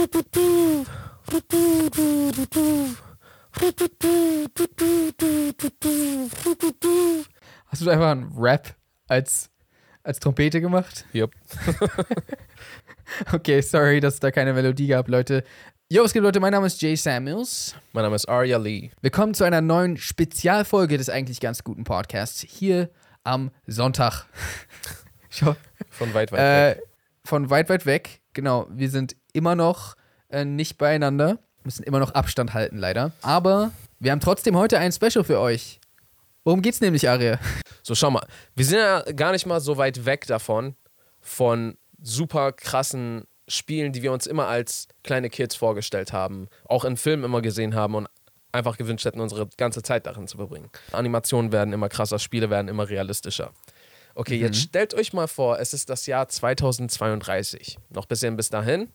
Hast du einfach einen Rap als, als Trompete gemacht? Yep. Okay, sorry, dass es da keine Melodie gab, Leute. Yo, was geht, Leute? Mein Name ist Jay Samuels. Mein Name ist Arya Lee. Willkommen zu einer neuen Spezialfolge des eigentlich ganz guten Podcasts hier am Sonntag. Von weit, weit weg. Äh, von weit, weit weg. Genau, wir sind immer noch äh, nicht beieinander. Müssen immer noch Abstand halten, leider. Aber wir haben trotzdem heute ein Special für euch. Worum geht's nämlich, Aria? So, schau mal. Wir sind ja gar nicht mal so weit weg davon, von super krassen Spielen, die wir uns immer als kleine Kids vorgestellt haben, auch in Filmen immer gesehen haben und einfach gewünscht hätten, unsere ganze Zeit darin zu verbringen. Animationen werden immer krasser, Spiele werden immer realistischer. Okay, Mhm. jetzt stellt euch mal vor, es ist das Jahr 2032. Noch ein bisschen bis dahin,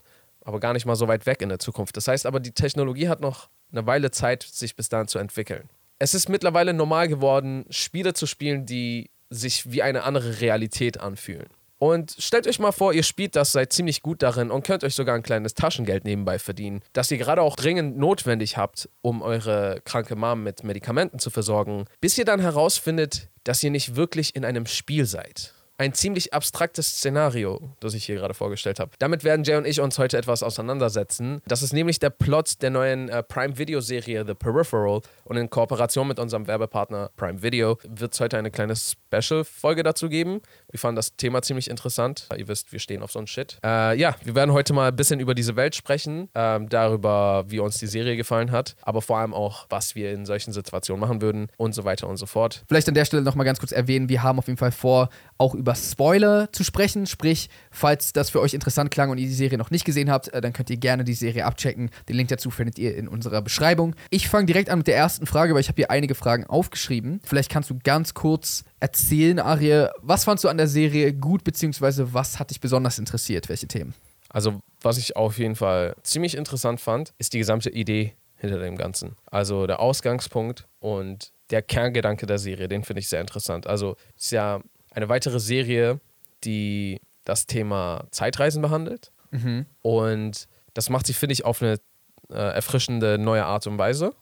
aber gar nicht mal so weit weg in der Zukunft. Das heißt aber, die Technologie hat noch eine Weile Zeit, sich bis dahin zu entwickeln. Es ist mittlerweile normal geworden, Spiele zu spielen, die sich wie eine andere Realität anfühlen. Und stellt euch mal vor, ihr spielt das, seid ziemlich gut darin und könnt euch sogar ein kleines Taschengeld nebenbei verdienen, das ihr gerade auch dringend notwendig habt, um eure kranke Mom mit Medikamenten zu versorgen, bis ihr dann herausfindet, dass ihr nicht wirklich in einem Spiel seid. Ein ziemlich abstraktes Szenario, das ich hier gerade vorgestellt habe. Damit werden Jay und ich uns heute etwas auseinandersetzen. Das ist nämlich der Plot der neuen äh, Prime-Video-Serie The Peripheral und in Kooperation mit unserem Werbepartner Prime Video wird es heute eine kleine Special-Folge dazu geben. Wir fanden das Thema ziemlich interessant. Ihr wisst, wir stehen auf so einen Shit. Äh, ja, wir werden heute mal ein bisschen über diese Welt sprechen, ähm, darüber, wie uns die Serie gefallen hat, aber vor allem auch, was wir in solchen Situationen machen würden und so weiter und so fort. Vielleicht an der Stelle nochmal ganz kurz erwähnen, wir haben auf jeden Fall vor, auch über Spoiler zu sprechen. Sprich, falls das für euch interessant klang und ihr die Serie noch nicht gesehen habt, äh, dann könnt ihr gerne die Serie abchecken. Den Link dazu findet ihr in unserer Beschreibung. Ich fange direkt an mit der ersten Frage, weil ich habe hier einige Fragen aufgeschrieben. Vielleicht kannst du ganz kurz erzählen, Arie, was fandst du an der Serie gut, beziehungsweise was hat dich besonders interessiert? Welche Themen? Also, was ich auf jeden Fall ziemlich interessant fand, ist die gesamte Idee hinter dem Ganzen. Also der Ausgangspunkt und der Kerngedanke der Serie, den finde ich sehr interessant. Also, es ist ja eine weitere Serie, die das Thema Zeitreisen behandelt. Und das macht sie, finde ich, auf eine äh, erfrischende neue Art und Weise.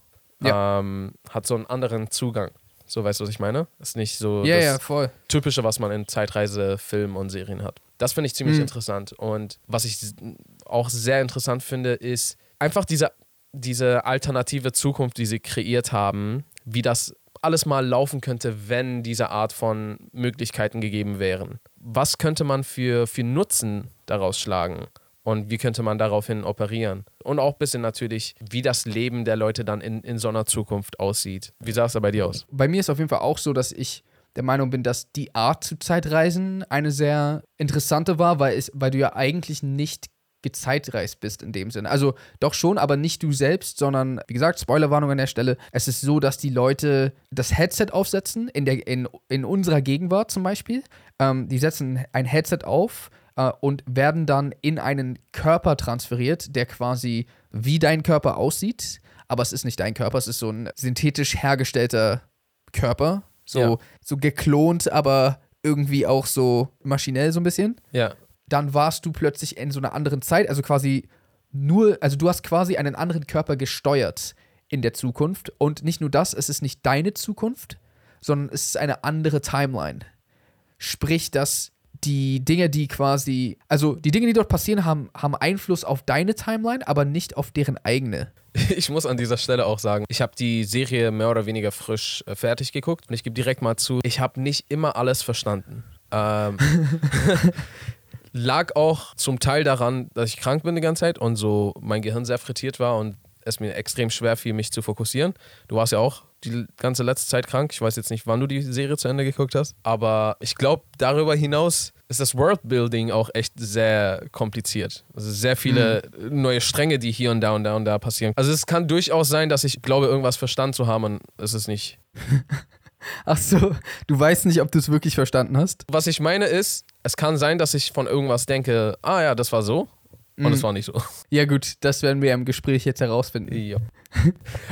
Ähm, hat so einen anderen Zugang. So weißt du, was ich meine? Ist nicht so Ja, das ja. Typische, was man in Zeitreisefilmen und Serien hat. Das finde ich ziemlich Mhm. interessant. Und was ich auch sehr interessant finde, ist einfach diese, diese alternative Zukunft, die sie kreiert haben, wie das alles mal laufen könnte, wenn diese Art von Möglichkeiten gegeben wären. Was könnte man für, für Nutzen daraus schlagen? Und wie könnte man daraufhin operieren? Und auch ein bisschen natürlich, wie das Leben der Leute dann in, in so einer Zukunft aussieht. Wie sah es da bei dir aus? bei mir ist auf jeden Fall auch so, dass ich der Meinung bin, dass die Art zu Zeitreisen eine sehr interessante war, weil, es, weil du ja eigentlich nicht gezeitreist bist in dem Sinne. Also doch schon, aber nicht du selbst, sondern wie gesagt, Spoilerwarnung an der Stelle. Es ist so, dass die Leute das Headset aufsetzen, in, der, in, in unserer Gegenwart zum Beispiel. Ähm, die setzen ein Headset auf äh, und werden dann in einen Körper transferiert, der quasi wie dein Körper aussieht. Aber es ist nicht dein Körper, es ist so ein synthetisch hergestellter Körper. So, Ja. so geklont, aber irgendwie auch so maschinell so ein bisschen. Ja. Dann warst du plötzlich in so einer anderen Zeit, also quasi nur, also du hast quasi einen anderen Körper gesteuert in der Zukunft. Und nicht nur das, es ist nicht deine Zukunft, sondern es ist eine andere Timeline. Sprich, dass die Dinge, die quasi, also die Dinge, die dort passieren, haben, haben Einfluss auf deine Timeline, aber nicht auf deren eigene. Ich muss an dieser Stelle auch sagen, ich habe die Serie mehr oder weniger frisch äh, fertig geguckt und ich gebe direkt mal zu, ich habe nicht immer alles verstanden. Ähm, lag auch zum Teil daran, dass ich krank bin die ganze Zeit und so mein Gehirn sehr frittiert war und es mir extrem schwer fiel, mich zu fokussieren. Du warst ja auch die ganze letzte Zeit krank. Ich weiß jetzt nicht, wann du die Serie zu Ende geguckt hast, aber ich glaube, darüber hinaus ist das Worldbuilding auch echt sehr kompliziert. Also sehr viele neue Stränge, die hier und da und da und da passieren. Also es kann durchaus sein, dass ich glaube, irgendwas verstanden zu haben und es ist nicht. Ach so, du weißt nicht, ob du es wirklich verstanden hast. Was ich meine ist, es kann sein, dass ich von irgendwas denke, ah ja, das war so und es war nicht so. Ja, gut, das werden wir im Gespräch jetzt herausfinden. Ja.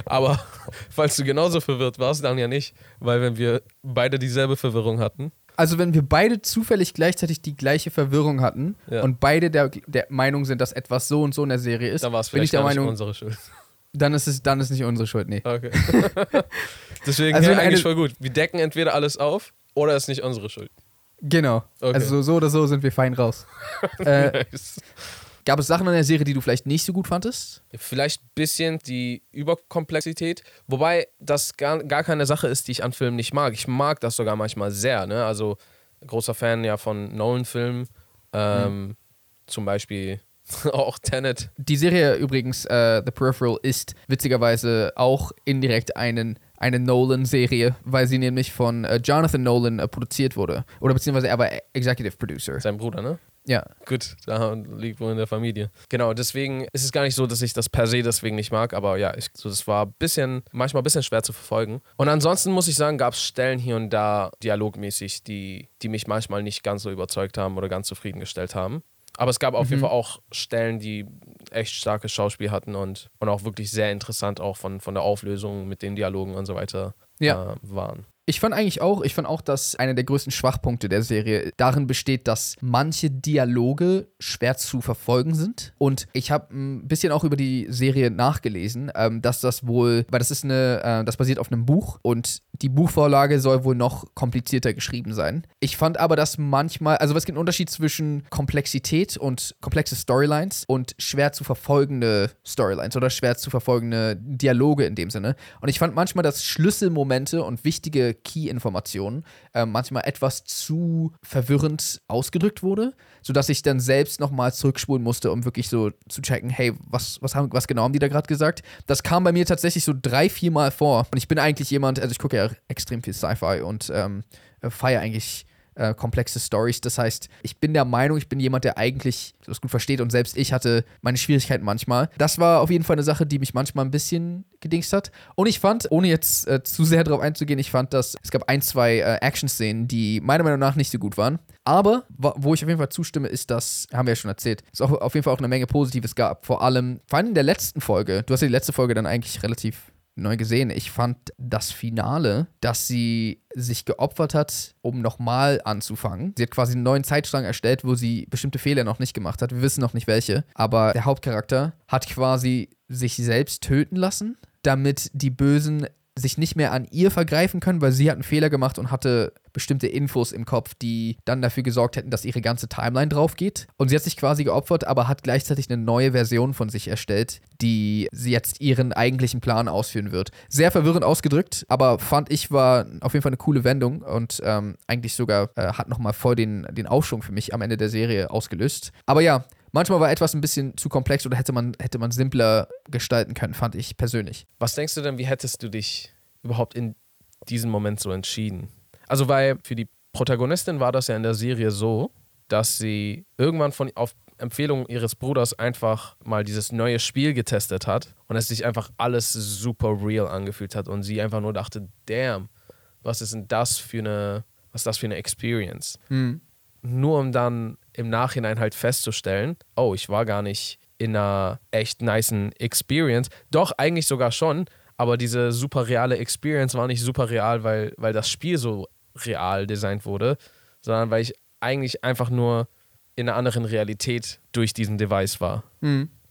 Aber falls du genauso verwirrt warst, dann ja nicht, weil wenn wir beide dieselbe Verwirrung hatten. Also, wenn wir beide zufällig gleichzeitig die gleiche Verwirrung hatten Ja. und beide der, der Meinung sind, dass etwas so und so in der Serie ist, Dann war es bin ich vielleicht der Meinung, unsere Schuld. Dann ist es dann ist nicht unsere Schuld, nee. Okay. Deswegen Also ja, eigentlich voll gut. Wir decken entweder alles auf oder es ist nicht unsere Schuld. Genau. Okay. Also so oder so sind wir fein raus. äh, Nice. gab es Sachen in der Serie, die du vielleicht nicht so gut fandest? Vielleicht ein bisschen die Überkomplexität, wobei das gar, gar keine Sache ist, die ich an Filmen nicht mag. Ich mag das sogar manchmal sehr. Ne? Also großer Fan ja von Nolan-Filmen, ähm, zum Beispiel auch Tenet. Die Serie übrigens, äh, The Peripheral, ist witzigerweise auch indirekt einen, eine Nolan-Serie, weil sie nämlich von äh, Jonathan Nolan äh, produziert wurde. Oder beziehungsweise er war Executive Producer. Sein Bruder, ne? Ja. Gut, da liegt wohl in der Familie. Genau, deswegen ist es gar nicht so, dass ich das per se deswegen nicht mag, aber ja, ich, so, das war bisschen, manchmal ein bisschen schwer zu verfolgen. Und ansonsten muss ich sagen, gab es Stellen hier und da dialogmäßig, die, die mich manchmal nicht ganz so überzeugt haben oder ganz zufriedengestellt haben. Aber es gab auf jeden Fall auch Stellen, die echt starkes Schauspiel hatten und, und auch wirklich sehr interessant auch von, von der Auflösung mit den Dialogen und so weiter Ja. äh, waren. Ich fand eigentlich auch, ich fand auch, dass einer der größten Schwachpunkte der Serie darin besteht, dass manche Dialoge schwer zu verfolgen sind. Und ich habe ein bisschen auch über die Serie nachgelesen, ähm, dass das wohl, weil das ist eine, äh, das basiert auf einem Buch und die Buchvorlage soll wohl noch komplizierter geschrieben sein. Ich fand aber, dass manchmal, also es gibt einen Unterschied zwischen Komplexität und komplexe Storylines und schwer zu verfolgende Storylines oder schwer zu verfolgende Dialoge in dem Sinne. Und ich fand manchmal, dass Schlüsselmomente und wichtige Key-Informationen äh, manchmal etwas zu verwirrend ausgedrückt wurde, sodass ich dann selbst nochmal zurückspulen musste, um wirklich so zu checken, hey, was, was, haben, was genau haben die da gerade gesagt? Das kam bei mir tatsächlich so drei, vier Mal vor. Und ich bin eigentlich jemand, also ich gucke ja extrem viel Sci-Fi und ähm, feiere eigentlich äh, komplexe Stories. Das heißt, ich bin der Meinung, ich bin jemand, der eigentlich das gut versteht und selbst ich hatte meine Schwierigkeiten manchmal. Das war auf jeden Fall eine Sache, die mich manchmal ein bisschen gedingst hat. Und ich fand, ohne jetzt äh, zu sehr darauf einzugehen, ich fand, dass es gab ein, zwei äh, Action-Szenen, die meiner Meinung nach nicht so gut waren. Aber wo ich auf jeden Fall zustimme, ist, dass, haben wir ja schon erzählt, es auf jeden Fall auch eine Menge Positives gab. Vor allem, vor allem in der letzten Folge, du hast ja die letzte Folge dann eigentlich relativ neu gesehen. Ich fand das Finale, dass sie sich geopfert hat, um nochmal anzufangen. Sie hat quasi einen neuen Zeitstrang erstellt, wo sie bestimmte Fehler noch nicht gemacht hat. Wir wissen noch nicht welche. Aber der Hauptcharakter hat quasi sich selbst töten lassen, damit die Bösen sich nicht mehr an ihr vergreifen können, weil sie hat einen Fehler gemacht und hatte bestimmte Infos im Kopf, die dann dafür gesorgt hätten, dass ihre ganze Timeline drauf geht. Und sie hat sich quasi geopfert, aber hat gleichzeitig eine neue Version von sich erstellt, die sie jetzt ihren eigentlichen Plan ausführen wird. Sehr verwirrend ausgedrückt, aber fand ich war auf jeden Fall eine coole Wendung und ähm, eigentlich sogar äh, hat nochmal voll den, den Aufschwung für mich am Ende der Serie ausgelöst. Aber ja, manchmal war etwas ein bisschen zu komplex oder hätte man, hätte man simpler gestalten können, fand ich persönlich. Was denkst du denn, wie hättest du dich überhaupt in diesem Moment so entschieden? Also, weil für die Protagonistin war das ja in der Serie so, dass sie irgendwann von auf Empfehlung ihres Bruders einfach mal dieses neue Spiel getestet hat und es sich einfach alles super real angefühlt hat und sie einfach nur dachte, damn, was ist denn das für eine, was das für eine Experience? Nur um dann im Nachhinein halt festzustellen, oh, ich war gar nicht in einer echt nicen Experience. Doch, eigentlich sogar schon, aber diese super reale Experience war nicht super real, weil, weil das Spiel so real designt wurde, sondern weil ich eigentlich einfach nur in einer anderen Realität durch diesen Device war.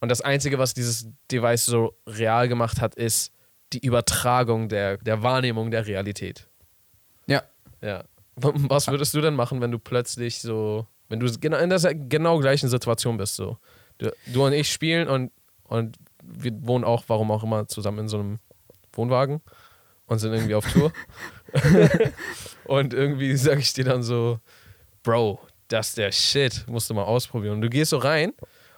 Und das Einzige, was dieses Device so real gemacht hat, ist die Übertragung der, der Wahrnehmung der Realität. Ja. Ja. Was würdest du denn machen, wenn du plötzlich so, wenn du genau in der genau gleichen Situation bist, so? Du, du und ich spielen und, und wir wohnen auch, warum auch immer, zusammen in so einem Wohnwagen und sind irgendwie auf Tour. und irgendwie sage ich dir dann so, Bro, das ist der Shit, musst du mal ausprobieren. Und du gehst so rein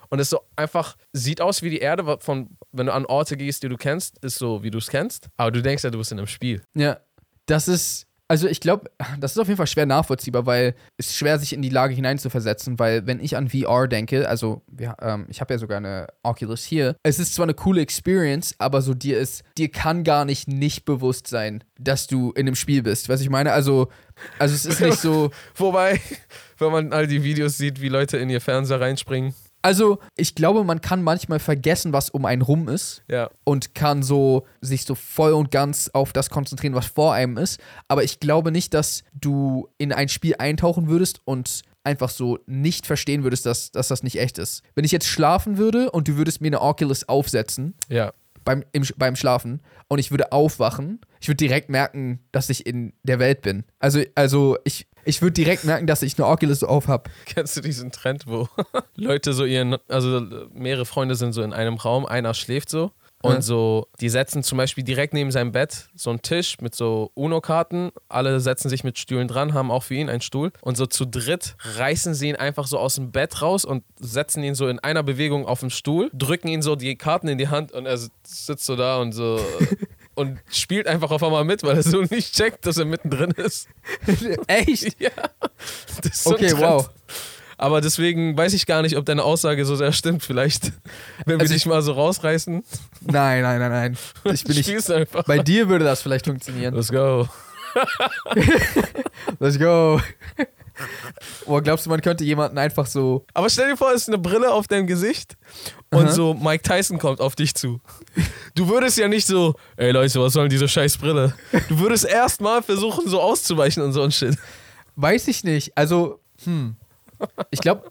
und es so einfach sieht aus wie die Erde, von, wenn du an Orte gehst, die du kennst, ist so, wie du es kennst. Aber du denkst ja, du bist in einem Spiel. Ja, das ist, also ich glaube, das ist auf jeden Fall schwer nachvollziehbar, weil es ist schwer, sich in die Lage hineinzuversetzen, weil wenn ich an VR denke, also wir, ähm, ich habe ja sogar eine Oculus hier, es ist zwar eine coole Experience, aber so dir ist, dir kann gar nicht nicht bewusst sein, dass du in einem Spiel bist. Was ich meine, also, also es ist nicht so, Wobei, wenn man all die Videos sieht, wie Leute in ihr Fernseher reinspringen Also, ich glaube, man kann manchmal vergessen, was um einen rum ist Ja. und kann so sich so voll und ganz auf das konzentrieren, was vor einem ist. Aber ich glaube nicht, dass du in ein Spiel eintauchen würdest und einfach so nicht verstehen würdest, dass, dass das nicht echt ist. Wenn ich jetzt schlafen würde und du würdest mir eine Oculus aufsetzen Ja. beim, im, beim Schlafen und ich würde aufwachen, ich würde direkt merken, dass ich in der Welt bin. Also, also ich, ich würde direkt merken, dass ich eine Oculus auf habe. Kennst du diesen Trend, wo Leute so ihren, also mehrere Freunde sind so in einem Raum, einer schläft so und so, die setzen zum Beispiel direkt neben seinem Bett so einen Tisch mit so UNO-Karten, alle setzen sich mit Stühlen dran, haben auch für ihn einen Stuhl und so zu dritt reißen sie ihn einfach so aus dem Bett raus und setzen ihn so in einer Bewegung auf den Stuhl, drücken ihn so die Karten in die Hand und er sitzt so da und so und spielt einfach auf einmal mit, weil er so nicht checkt, dass er mittendrin ist. Echt? Ja. So Okay, wow. Aber deswegen weiß ich gar nicht, ob deine Aussage so sehr stimmt. Vielleicht, wenn wir Also dich mal so rausreißen, Nein, nein, nein, nein. Ich bin nicht. einfach. Bei dir würde das vielleicht funktionieren. Let's go. Let's go. Boah, glaubst du, man könnte jemanden einfach so. Aber stell dir vor, es ist eine Brille auf deinem Gesicht und Aha. so Mike Tyson kommt auf dich zu. Du würdest ja nicht so, ey Leute, was soll denn diese scheiß Brille? Du würdest erstmal versuchen, so auszuweichen und so ein Shit. Weiß ich nicht. Also, hm. Ich glaube,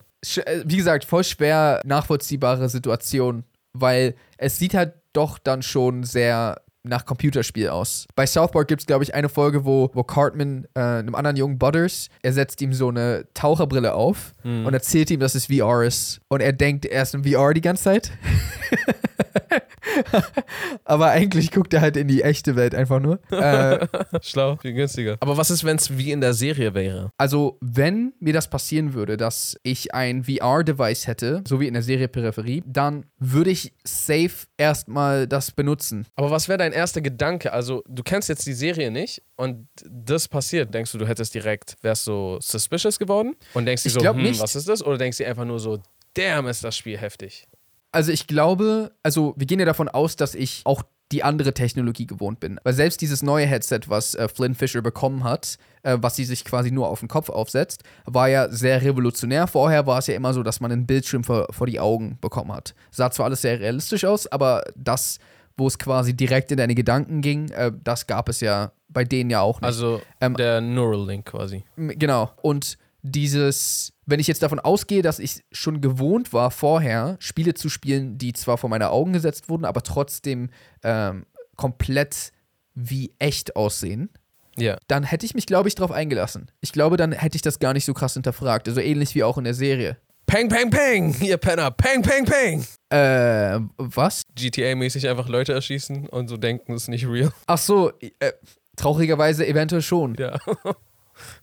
wie gesagt, voll schwer nachvollziehbare Situation, weil es sieht halt doch dann schon sehr nach Computerspiel aus. Bei South Park gibt es, glaube ich, eine Folge, wo, wo Cartman äh, einem anderen Jungen Butters, er setzt ihm so eine Taucherbrille auf und erzählt ihm, dass es VR ist. Und er denkt, er ist in VR die ganze Zeit. Aber eigentlich guckt er halt in die echte Welt einfach nur. Äh, Schlau, viel günstiger. Aber was ist, wenn es wie in der Serie wäre? Also, wenn mir das passieren würde, dass ich ein VR-Device hätte, so wie in der Serie Peripherie, dann würde ich safe erstmal das benutzen. Aber was wäre dein erster Gedanke? Also, du kennst jetzt die Serie nicht und das passiert. Denkst du, du hättest direkt, wärst so suspicious geworden? Und denkst du so, hm, nicht. was ist das? Oder denkst du einfach nur so, damn, ist das Spiel heftig? Also, ich glaube, also wir gehen ja davon aus, dass ich auch die andere Technologie gewohnt bin. Weil selbst dieses neue Headset, was äh, Flynn Fisher bekommen hat, äh, was sie sich quasi nur auf den Kopf aufsetzt, war ja sehr revolutionär. Vorher war es ja immer so, dass man einen Bildschirm vor, vor die Augen bekommen hat. Sah zwar alles sehr realistisch aus, aber das, wo es quasi direkt in deine Gedanken ging, äh, das gab es ja bei denen ja auch nicht. Also, Ähm, der Neuralink quasi. Genau. Und dieses, wenn ich jetzt davon ausgehe, dass ich schon gewohnt war, vorher Spiele zu spielen, die zwar vor meine Augen gesetzt wurden, aber trotzdem ähm, komplett wie echt aussehen, Ja. dann hätte ich mich, glaube ich, darauf eingelassen. Ich glaube, dann hätte ich das gar nicht so krass hinterfragt. Also ähnlich wie auch in der Serie. Peng, peng, peng, ihr Penner. Peng, peng, peng. Äh, was? GTA-mäßig einfach Leute erschießen und so denken, es ist nicht real. Ach so, äh, traurigerweise eventuell schon. Ja.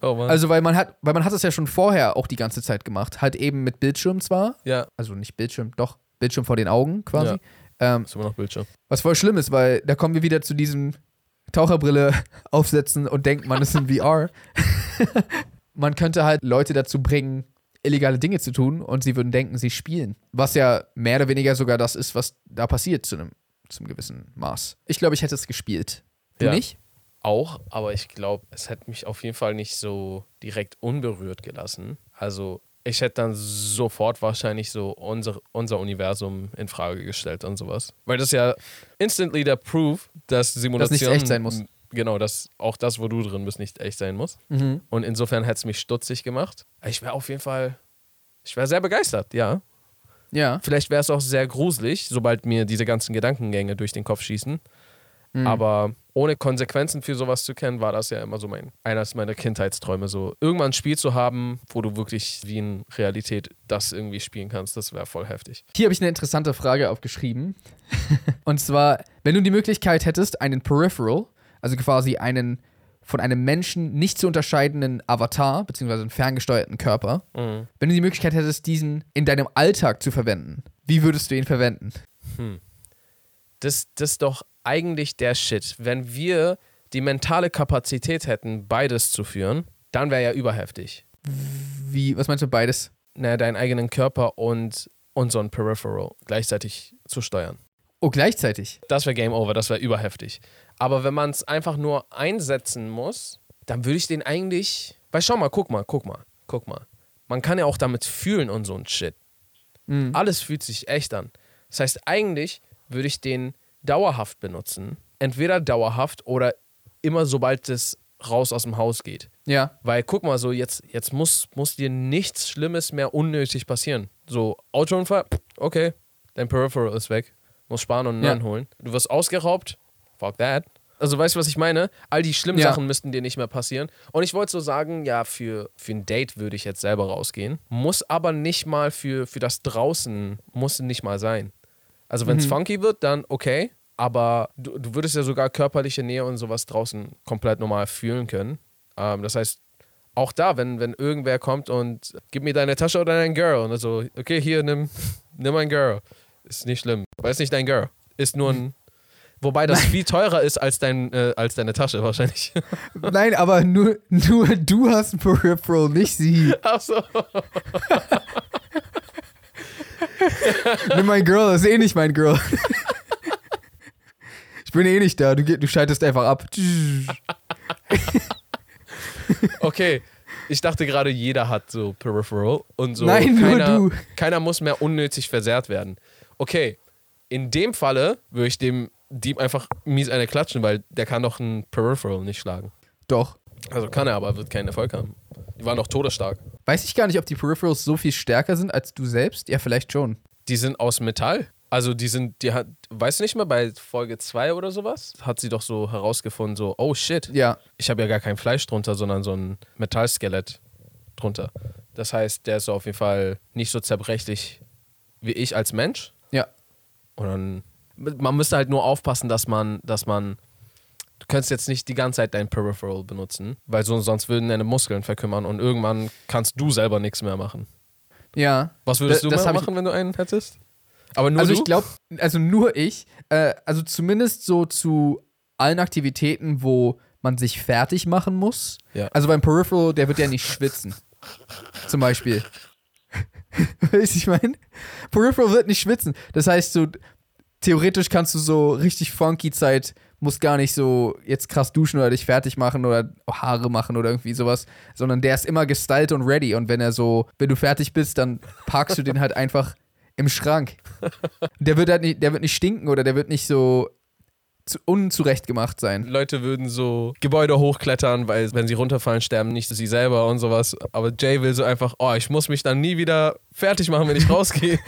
oh Mann. Also, weil man hat, weil man hat es ja schon vorher auch die ganze Zeit gemacht. Halt eben mit Bildschirm zwar, ja, also nicht Bildschirm, doch, Bildschirm vor den Augen quasi. Ja. Ähm, ist immer noch Bildschirm. was voll schlimm ist, weil da kommen wir wieder zu diesem Taucherbrille aufsetzen und denkt, man ist in VR. man könnte halt Leute dazu bringen, illegale Dinge zu tun und sie würden denken, sie spielen. Was ja mehr oder weniger sogar das ist, was da passiert zu einem, zu einem gewissen Maß. Ich glaube, ich hätte es gespielt. Du Ja. nicht? Auch, aber ich glaube, es hätte mich auf jeden Fall nicht so direkt unberührt gelassen. Also, ich hätte dann sofort wahrscheinlich so unser, unser Universum in Frage gestellt und sowas. Weil das ja instantly der Proof, dass Simulation. nichts echt sein muss. Genau, dass auch das, wo du drin bist, nicht echt sein muss. Und insofern hätte es mich stutzig gemacht. Ich wäre auf jeden Fall. Ich wäre sehr begeistert, ja. Ja. Vielleicht wäre es auch sehr gruselig, sobald mir diese ganzen Gedankengänge durch den Kopf schießen. Mhm. Aber ohne Konsequenzen für sowas zu kennen, war das ja immer so mein, eines meiner Kindheitsträume. So irgendwann ein Spiel zu haben, wo du wirklich wie in Realität das irgendwie spielen kannst, das wäre voll heftig. Hier habe ich eine interessante Frage aufgeschrieben. Und zwar, wenn du die Möglichkeit hättest, einen Peripheral, also quasi einen von einem Menschen nicht zu unterscheidenden Avatar, beziehungsweise einen ferngesteuerten Körper, Mhm. wenn du die Möglichkeit hättest, diesen in deinem Alltag zu verwenden, wie würdest du ihn verwenden? Das, das ist doch eigentlich der Shit. Wenn wir die mentale Kapazität hätten, beides zu führen, dann wäre ja überheftig. Wie, was meinst du beides? Naja, deinen eigenen Körper und unseren Peripheral gleichzeitig zu steuern. Oh, gleichzeitig. Das wäre Game Over, das wäre überheftig. Aber wenn man es einfach nur einsetzen muss, dann würde ich den eigentlich. Weil schau mal, guck mal, guck mal, guck mal. Man kann ja auch damit fühlen und so ein Shit. Mhm. Alles fühlt sich echt an. Das heißt, eigentlich würde ich den dauerhaft benutzen. Entweder dauerhaft oder immer sobald es raus aus dem Haus geht. Ja. Weil guck mal, so jetzt, jetzt muss, muss dir nichts Schlimmes mehr unnötig passieren. So, Autounfall, okay, dein Peripheral ist weg. Muss sparen und einen Ja. holen. Du wirst ausgeraubt, fuck that. Also weißt du, was ich meine? All die schlimmen Ja. Sachen müssten dir nicht mehr passieren. Und ich wollte so sagen, ja, für, für ein Date würde ich jetzt selber rausgehen. Muss aber nicht mal für, für das draußen, muss nicht mal sein. Also wenn es Mhm. funky wird, dann okay. Aber du, du würdest ja sogar körperliche Nähe und sowas draußen komplett normal fühlen können. Ähm, das heißt, auch da, wenn, wenn irgendwer kommt und gib mir deine Tasche oder dein Girl und so, okay, hier, nimm, nimm ein Girl. Ist nicht schlimm. Weil es nicht dein Girl. Ist nur ein. Wobei das viel teurer ist als, dein, äh, als deine Tasche wahrscheinlich. Nein, aber nur, nur du hast ein Peripheral, nicht sie. Ach so. Nimm mein Girl, das ist eh nicht mein Girl. Ich bin eh nicht da, du, du schaltest einfach ab. Okay. Ich dachte gerade, jeder hat so Peripheral und so. Nein, nur keiner, du. Keiner muss mehr unnötig versehrt werden. Okay. In dem Falle würde ich dem Dieb einfach mies eine klatschen, weil der kann doch ein Peripheral nicht schlagen. Doch. Also kann er, aber wird keinen Erfolg haben. Die waren doch todesstark. Weiß ich gar nicht, ob die Peripherals so viel stärker sind als du selbst. Ja, vielleicht schon. Die sind aus Metall. Also die sind, die hat, weißt du nicht mehr, bei Folge 2 oder sowas, hat sie doch so herausgefunden, so, oh shit, Ja. ich habe ja gar kein Fleisch drunter, sondern so ein Metallskelett drunter. Das heißt, der ist so auf jeden Fall nicht so zerbrechlich wie ich als Mensch. Ja. Und dann, man müsste halt nur aufpassen, dass man, dass man, du kannst jetzt nicht die ganze Zeit dein Peripheral benutzen, weil so, sonst würden deine Muskeln verkümmern und irgendwann kannst du selber nichts mehr machen. Ja. Was würdest du das machen, wenn du einen hättest? Aber nur also du? ich glaube, also nur ich, äh, also zumindest so zu allen Aktivitäten, wo man sich fertig machen muss. Ja. Also beim Peripheral, der wird ja nicht schwitzen. Zum Beispiel. weißt du, ich meine? Peripheral wird nicht schwitzen. Das heißt, so theoretisch kannst du so richtig funky Zeit, musst gar nicht so jetzt krass duschen oder dich fertig machen oder Haare machen oder irgendwie sowas, sondern der ist immer gestylt und ready. Und wenn er so, wenn du fertig bist, dann parkst du den halt einfach im Schrank. Der wird halt nicht, der wird nicht stinken oder der wird nicht so unzurecht gemacht sein. Leute würden so Gebäude hochklettern, weil wenn sie runterfallen, sterben nicht sie selber und sowas. Aber Jay will so einfach, oh, ich muss mich dann nie wieder fertig machen, wenn ich rausgehe.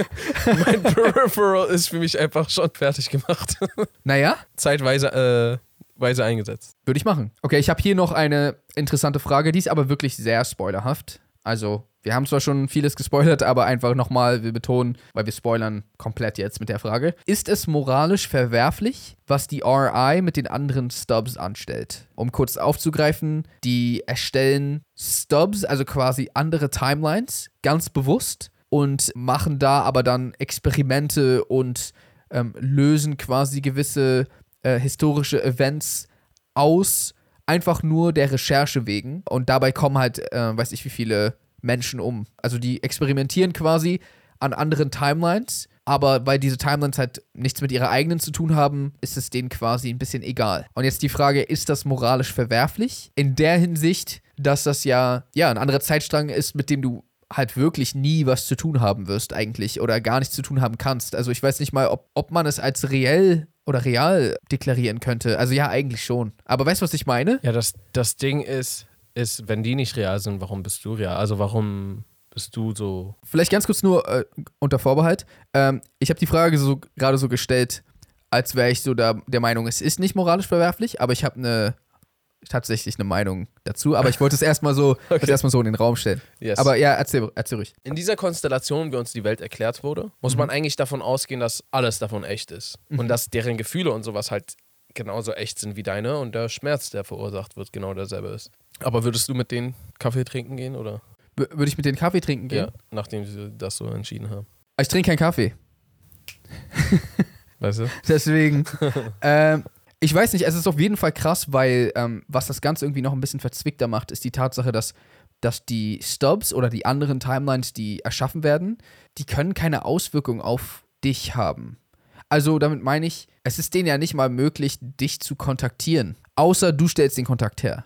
mein Peripheral ist für mich einfach schon fertig gemacht. Naja, Zeitweise äh, weise eingesetzt. würde ich machen. Okay, ich habe hier noch eine interessante Frage, die ist aber wirklich sehr spoilerhaft. Also, wir haben zwar schon vieles gespoilert, aber einfach nochmal, wir betonen, weil wir spoilern komplett jetzt mit der Frage. Ist es moralisch verwerflich, was die RI mit den anderen Stubs anstellt? Um kurz aufzugreifen, die erstellen Stubs, also quasi andere Timelines, ganz bewusst und machen da aber dann Experimente und ähm, lösen quasi gewisse äh, historische Events aus, einfach nur der Recherche wegen. Und dabei kommen halt, äh, weiß ich wie viele Menschen um. Also die experimentieren quasi an anderen Timelines, aber weil diese Timelines halt nichts mit ihrer eigenen zu tun haben, ist es denen quasi ein bisschen egal. Und jetzt die Frage, ist das moralisch verwerflich? In der Hinsicht, dass das ja, ja, ein anderer Zeitstrang ist, mit dem du halt wirklich nie was zu tun haben wirst eigentlich oder gar nichts zu tun haben kannst. Also ich weiß nicht mal, ob, ob man es als reell oder real deklarieren könnte. Also ja, eigentlich schon. Aber weißt du, was ich meine? Ja, das, das Ding ist, ist, wenn die nicht real sind, warum bist du real? Also warum bist du so. Vielleicht ganz kurz nur äh, unter Vorbehalt. Ähm, ich habe die Frage so gerade so gestellt, als wäre ich so da, der Meinung, es ist nicht moralisch verwerflich, aber ich habe eine tatsächlich eine Meinung dazu. Aber ich wollte es erstmal so, das erstmal so in den Raum stellen. Yes. Aber ja, erzähl, erzähl ruhig. In dieser Konstellation, wie uns die Welt erklärt wurde, muss man eigentlich davon ausgehen, dass alles davon echt ist. Und dass deren Gefühle und sowas halt genauso echt sind wie deine und der Schmerz, der verursacht wird, genau derselbe ist. Aber würdest du mit denen Kaffee trinken gehen oder? W würde ich mit denen Kaffee trinken gehen? Ja, nachdem sie das so entschieden haben. Ich trinke keinen Kaffee. Weißt du? Deswegen. ähm, ich weiß nicht, es ist auf jeden Fall krass, weil ähm, was das Ganze irgendwie noch ein bisschen verzwickter macht, ist die Tatsache, dass, dass die Stubs oder die anderen Timelines, die erschaffen werden, die können keine Auswirkung auf dich haben. Also damit meine ich, es ist denen ja nicht mal möglich, dich zu kontaktieren. Außer du stellst den Kontakt her.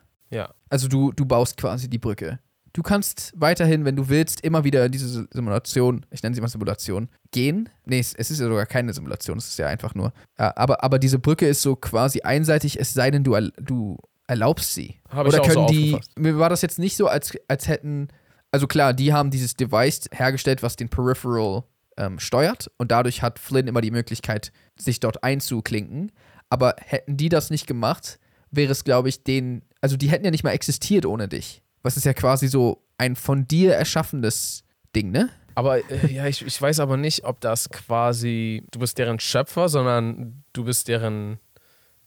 Also du, du baust quasi die Brücke. du kannst weiterhin, wenn du willst, immer wieder in diese Simulation, ich nenne sie mal Simulation, gehen. Nee, es, es ist ja sogar keine Simulation, es ist ja einfach nur. Ja, aber, aber diese Brücke ist so quasi einseitig, es sei denn, du, du erlaubst sie. Habe ich Oder auch so können die, aufgefasst. mir war das jetzt nicht so, als, als hätten, also klar, die haben dieses Device hergestellt, was den Peripheral ähm, steuert und dadurch hat Flynn immer die Möglichkeit, sich dort einzuklinken. Aber hätten die das nicht gemacht, wäre es, glaube ich, denen, also die hätten ja nicht mal existiert ohne dich. Was ist ja quasi so ein von dir erschaffenes Ding, ne? Aber äh, ja, ich, ich weiß aber nicht, ob das quasi, du bist deren Schöpfer, sondern du bist deren,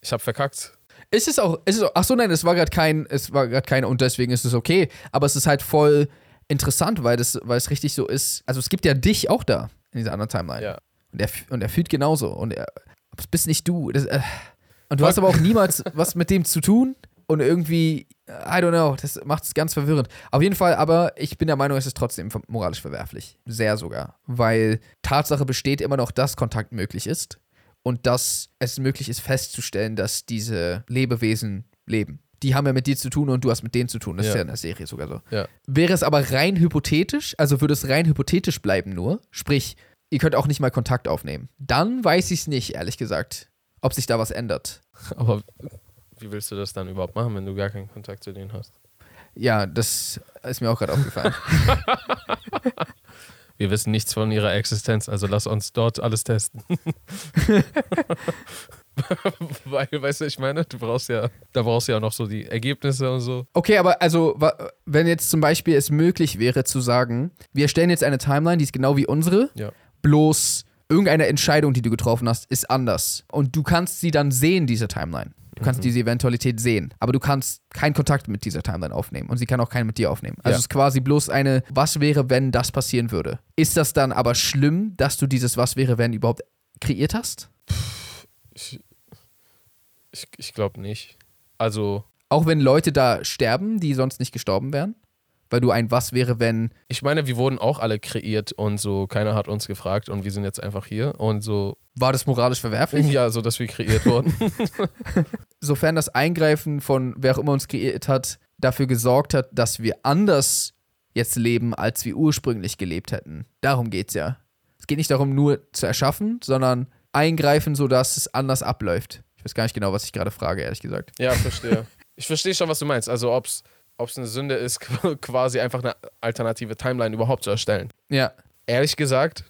ich hab verkackt. Ist es auch, ist es auch, ach so, nein, es war gerade kein, es war gerade kein und deswegen ist es okay. Aber es ist halt voll interessant, weil das, weil es richtig so ist. Also es gibt ja dich auch da in dieser anderen Timeline. Ja. Und er, und er fühlt genauso. Und er, bist nicht du. Das, äh, und du hast aber auch niemals was mit dem zu tun. Und irgendwie, I don't know, das macht es ganz verwirrend. Auf jeden Fall, aber ich bin der Meinung, es ist trotzdem moralisch verwerflich. Sehr sogar. Weil Tatsache besteht immer noch, dass Kontakt möglich ist. Und dass es möglich ist festzustellen, dass diese Lebewesen leben. Die haben ja mit dir zu tun und du hast mit denen zu tun. Das ist Ja. ja in der Serie sogar so. Ja. Wäre es aber rein hypothetisch, also würde es rein hypothetisch bleiben nur, sprich, ihr könnt auch nicht mal Kontakt aufnehmen, dann weiß ich es nicht, ehrlich gesagt, ob sich da was ändert. Aber wie willst du das dann überhaupt machen, wenn du gar keinen Kontakt zu denen hast? Ja, das ist mir auch gerade aufgefallen. Wir wissen nichts von ihrer Existenz, also lass uns dort alles testen. Weil, weißt du, ich meine, du brauchst ja, da brauchst du ja noch so die Ergebnisse und so. Okay, aber also, wenn jetzt zum Beispiel es möglich wäre zu sagen, wir erstellen jetzt eine Timeline, die ist genau wie unsere, Ja. bloß irgendeine Entscheidung, die du getroffen hast, ist anders. Und du kannst sie dann sehen, diese Timeline. Du kannst diese Eventualität sehen, aber du kannst keinen Kontakt mit dieser Timeline aufnehmen und sie kann auch keinen mit dir aufnehmen. Also Ja. es ist quasi bloß eine, was wäre, wenn das passieren würde. Ist das dann aber schlimm, dass du dieses Was wäre, wenn überhaupt kreiert hast? Ich, ich, ich glaube nicht. Also, Auch wenn Leute da sterben, die sonst nicht gestorben wären? Weil du ein Was wäre, wenn ich meine, wir wurden auch alle kreiert und so, keiner hat uns gefragt und wir sind jetzt einfach hier und so, war das moralisch verwerflich? ja, so, dass wir kreiert wurden. sofern das Eingreifen von wer auch immer uns kreiert hat, dafür gesorgt hat, dass wir anders jetzt leben, als wir ursprünglich gelebt hätten. Darum geht's ja. Es geht nicht darum, nur zu erschaffen, sondern eingreifen, sodass es anders abläuft. Ich weiß gar nicht genau, was ich gerade frage, ehrlich gesagt. ja, verstehe. Ich verstehe schon, was du meinst. Also, ob es eine Sünde ist, quasi einfach eine alternative Timeline überhaupt zu erstellen. Ja. Ehrlich gesagt,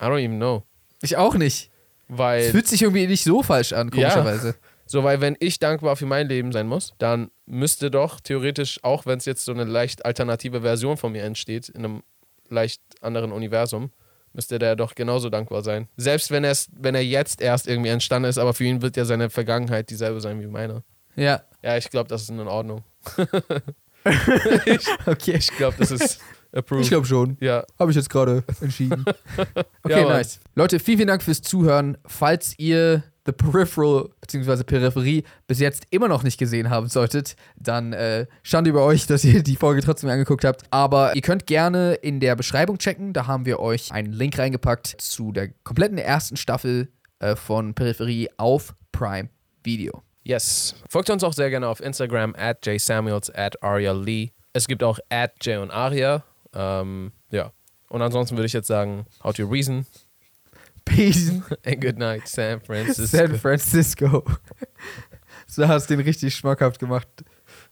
I don't even know. Ich auch nicht. Es Weil, fühlt sich irgendwie nicht so falsch an, Ja. komischerweise. so, weil wenn ich dankbar für mein Leben sein muss, dann müsste doch theoretisch, auch wenn es jetzt so eine leicht alternative Version von mir entsteht, in einem leicht anderen Universum, müsste der doch genauso dankbar sein. Selbst wenn, er's, wenn er jetzt erst irgendwie entstanden ist, aber für ihn wird ja seine Vergangenheit dieselbe sein wie meine. Ja. Ja, ich glaube, das ist in Ordnung. Okay. Ich glaube, das ist approved. Ich glaube schon. ja. Habe ich jetzt gerade entschieden. Okay, Ja, nice. Leute, vielen, vielen Dank fürs Zuhören. Falls ihr The Peripheral bzw. Peripherie bis jetzt immer noch nicht gesehen haben solltet, dann äh, Schande über euch, dass ihr die Folge trotzdem angeguckt habt. Aber ihr könnt gerne in der Beschreibung checken. Da haben wir euch einen Link reingepackt zu der kompletten ersten Staffel äh, von Peripherie auf Prime Video. Yes. Folgt uns auch sehr gerne auf Instagram at jsamuels at Aria Lee. Es gibt auch at Jay und Aria. Ähm, ja. Und ansonsten würde ich jetzt sagen, how to reason Peace. and good night, San Francisco. San Francisco. so hast du den richtig schmackhaft gemacht.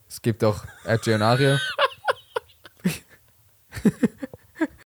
Es gibt auch Adrian Aria.